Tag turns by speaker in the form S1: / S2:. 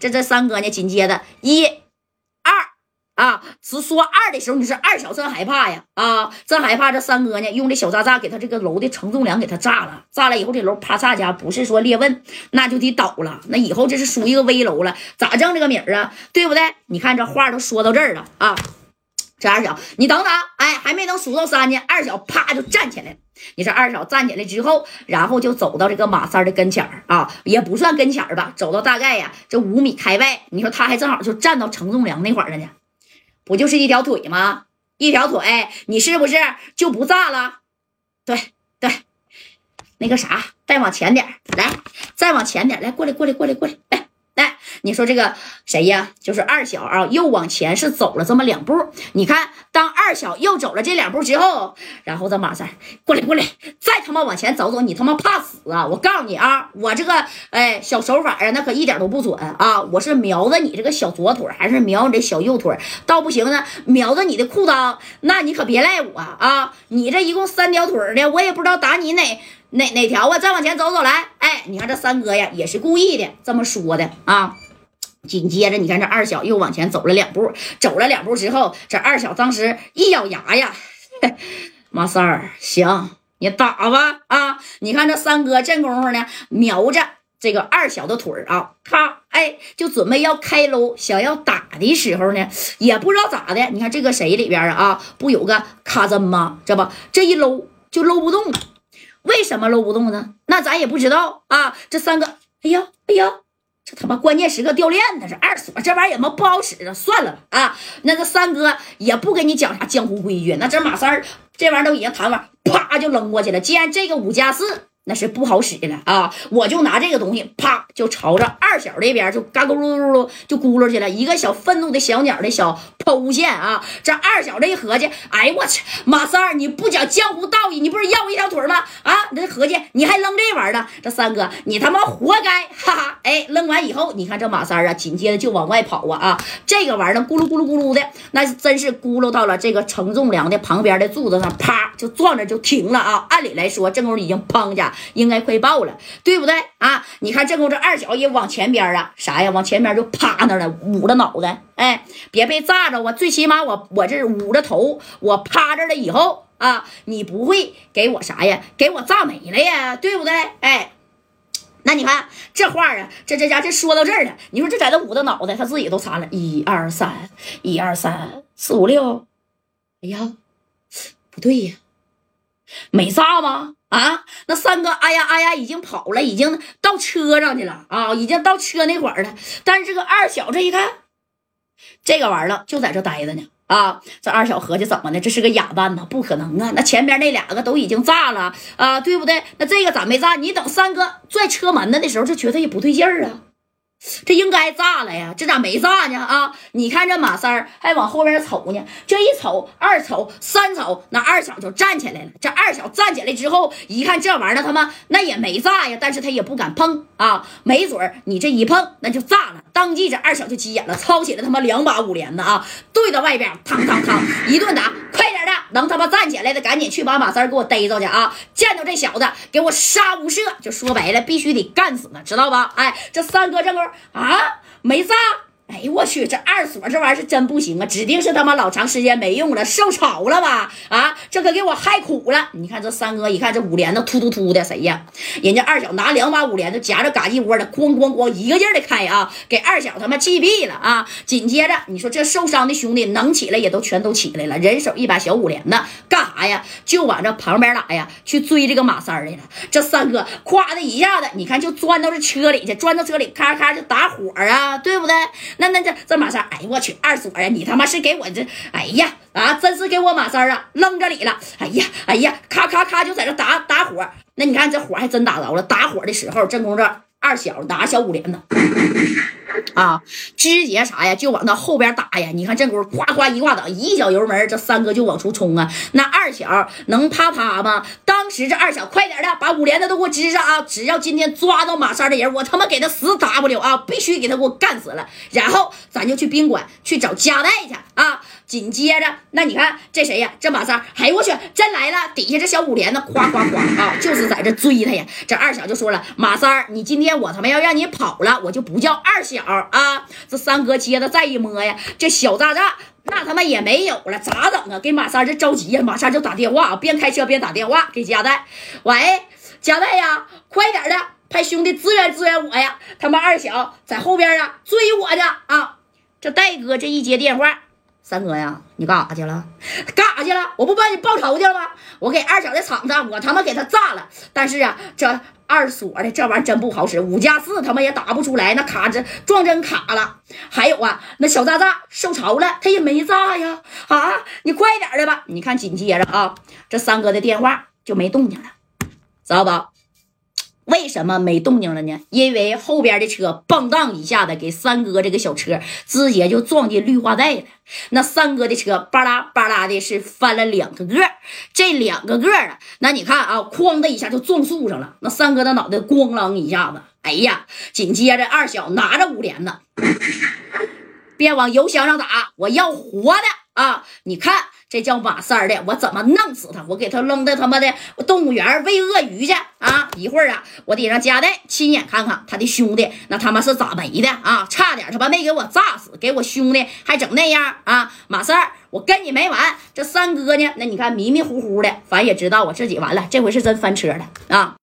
S1: 这这三哥呢，紧接着一。二啊，是说二的时候，你说二小真害怕呀？啊，真害怕。这三哥呢，用这小炸炸给他这个楼的承重梁给他炸了，炸了以后这楼啪嚓家不是说裂纹，那就得倒了。那以后这是属于一个危楼了，咋挣这个米儿啊？对不对？你看这话都说到这儿了啊。这二小，你等等，哎，还没等数到三呢，二小啪就站起来。你说二小站起来之后，然后就走到这个马三的跟前儿啊，也不算跟前儿吧，走到大概呀这五米开外。你说他还正好就站到承重梁那块儿了呢。不就是一条腿吗？一条腿，你是不是就不炸了？对对，那个啥，再往前点来，再往前点来，过来过来过来过，来。你说这个谁呀？就是二小啊，又往前是走了这么两步。你看，当二小又走了这两步之后，然后这马三过来过来，再他妈往前走走，你他妈怕死啊！我告诉你啊，我这个哎小手法啊，那可一点都不准啊！我是瞄着你这个小左腿，还是瞄你这小右腿？倒不行呢，瞄着你的裤裆，那你可别赖我啊！你这一共三条腿的，我也不知道打你哪哪哪条啊！再往前走走来，哎，你看这三哥呀，也是故意的这么说的啊。紧接着，你看这二小又往前走了两步，走了两步之后，这二小当时一咬牙呀，马三儿，行，你打吧啊！你看这三哥这功夫呢，瞄着这个二小的腿儿啊，咔，哎，就准备要开搂，想要打的时候呢，也不知道咋的，你看这个谁里边啊，不有个卡针吗？这不，这一搂就搂不动了，为什么搂不动呢？那咱也不知道啊。这三个，哎呀，哎呀。这他妈关键时刻掉链子，这二锁这玩意儿也么不好使啊！算了吧啊，那个三哥也不跟你讲啥江湖规矩，那这马三儿这玩意儿都已经谈完，啪就扔过去了。既然这个五加四。那是不好使的啊！我就拿这个东西，啪就朝着二小这边就嘎咕噜噜噜就咕噜去了，一个小愤怒的小鸟的小抛物线啊！这二小这一合计，哎我去，马三儿你不讲江湖道义，你不是要我一条腿吗？合计你还扔这玩意儿呢？这三哥你他妈活该！哈哈，哎，扔完以后，你看这马三啊，紧接着就往外跑啊啊！这个玩意儿咕噜咕噜咕噜的，那真是咕噜到了这个承重梁的旁边的柱子上，啪就撞着就停了啊！按理来说，这功夫已经砰家。应该快爆了，对不对啊？你看这功夫，这二小也往前边啊，啥呀？往前边就趴那了，捂着脑袋，哎，别被炸着。我最起码我我这捂着头，我趴着了以后啊，你不会给我啥呀？给我炸没了呀，对不对？哎，那你看这话啊，这这家这说到这儿了，你说这在这捂着脑袋，他自己都擦了，一二三，一二三四五六，哎呀，不对呀，没炸吗？啊，那三哥，哎呀哎呀，已经跑了，已经到车上去了啊，已经到车那会儿了。但是这个二小这一看，这个玩意儿就在这待着呢。啊，这二小合计怎么的？这是个哑巴吗？不可能啊！那前边那两个都已经炸了啊，对不对？那这个咋没炸？你等三哥拽车门子的时候，就觉得也不对劲儿啊。这应该炸了呀，这咋没炸呢？啊，你看这马三儿还往后边瞅呢，这一瞅，二瞅，三瞅，那二小就站起来了。这二小站起来之后，一看这玩意儿，他妈那也没炸呀，但是他也不敢碰啊，没准儿你这一碰，那就炸了。当即这二小就急眼了，抄起了他妈两把五连子啊，对着外边，嘡嘡嘡一顿打，快点，能他妈站起来的赶紧去把马三给我逮着去啊！见到这小子，给我杀无赦，就说白了，必须得干死他，知道吧？哎，这三哥这个。啊，没炸。哎呦我去，这二锁这玩意儿是真不行啊，指定是他妈老长时间没用了，受潮了吧？啊，这可给我害苦了。你看这三哥一看这五连子突突突的，谁呀？人家二小拿两把五连子夹着嘎叽窝的，咣咣咣一个劲儿的开啊，给二小他妈气毙了啊！紧接着你说这受伤的兄弟能起来也都全都起来了，人手一把小五连子，干啥呀？就往这旁边打呀，去追这个马三来了。这三哥咵的一下子，你看就钻到这车里去，钻到车里咔咔就打火啊，对不对？那那这这马三，哎呦我去，二锁呀，你他妈是给我这，哎呀啊，真是给我马三啊扔这里了，哎呀哎呀，咔咔咔就在这打打火，那你看这火还真打着了，打火的时候正空这二小拿小五连子。啊，直接啥呀，就往他后边打呀！你看这功夫，夸夸一挂挡，一脚油门，这三哥就往出冲啊！那二小能啪啪吗？当时这二小快点的，把五连的都给我支上啊！只要今天抓到马三的人，我他妈给他死 W 啊！必须给他给我干死了！然后咱就去宾馆去找加代去啊！紧接着，那你看这谁呀？这马三，哎呦我去，真来了！底下这小五连子，夸夸夸啊，就是在这追他呀！这二小就说了：“马三，你今天我他妈要让你跑了，我就不叫二小啊！这三哥接着再一摸呀，这小炸炸那他妈也没有了，咋整啊？给马三这着急呀，马三就打电话，边开车边打电话给加代，喂，加代呀，快点的，派兄弟支援支援我呀！他妈二小在后边啊，追我呢啊！这戴哥这一接电话。三哥呀，你干啥去了？干啥去了？我不帮你报仇去了吗？我给二小的厂子，我他妈给他炸了。但是啊，这二锁的这玩意儿真不好使，五加四他妈也打不出来，那卡这撞针卡了。还有啊，那小炸炸受潮了，他也没炸呀。啊，你快点的吧。你看，紧接着啊，这三哥的电话就没动静了，知道吧？为什么没动静了呢？因为后边的车蹦荡一下子，给三哥这个小车直接就撞进绿化带了。那三哥的车巴拉巴拉的是翻了两个个，这两个个啊，那你看啊，哐的一下就撞树上了。那三哥的脑袋咣啷一下子，哎呀！紧接着二小拿着五连子，别往油箱上打，我要活的啊！你看。这叫马三的，我怎么弄死他？我给他扔到他妈的动物园喂鳄鱼去啊！一会儿啊，我得让家代亲眼看看他的兄弟那他妈是咋没的啊！差点他妈没给我炸死，给我兄弟还整那样啊！马三，我跟你没完！这三哥呢？那你看迷迷糊糊的，反正也知道我自己完了，这回是真翻车了啊！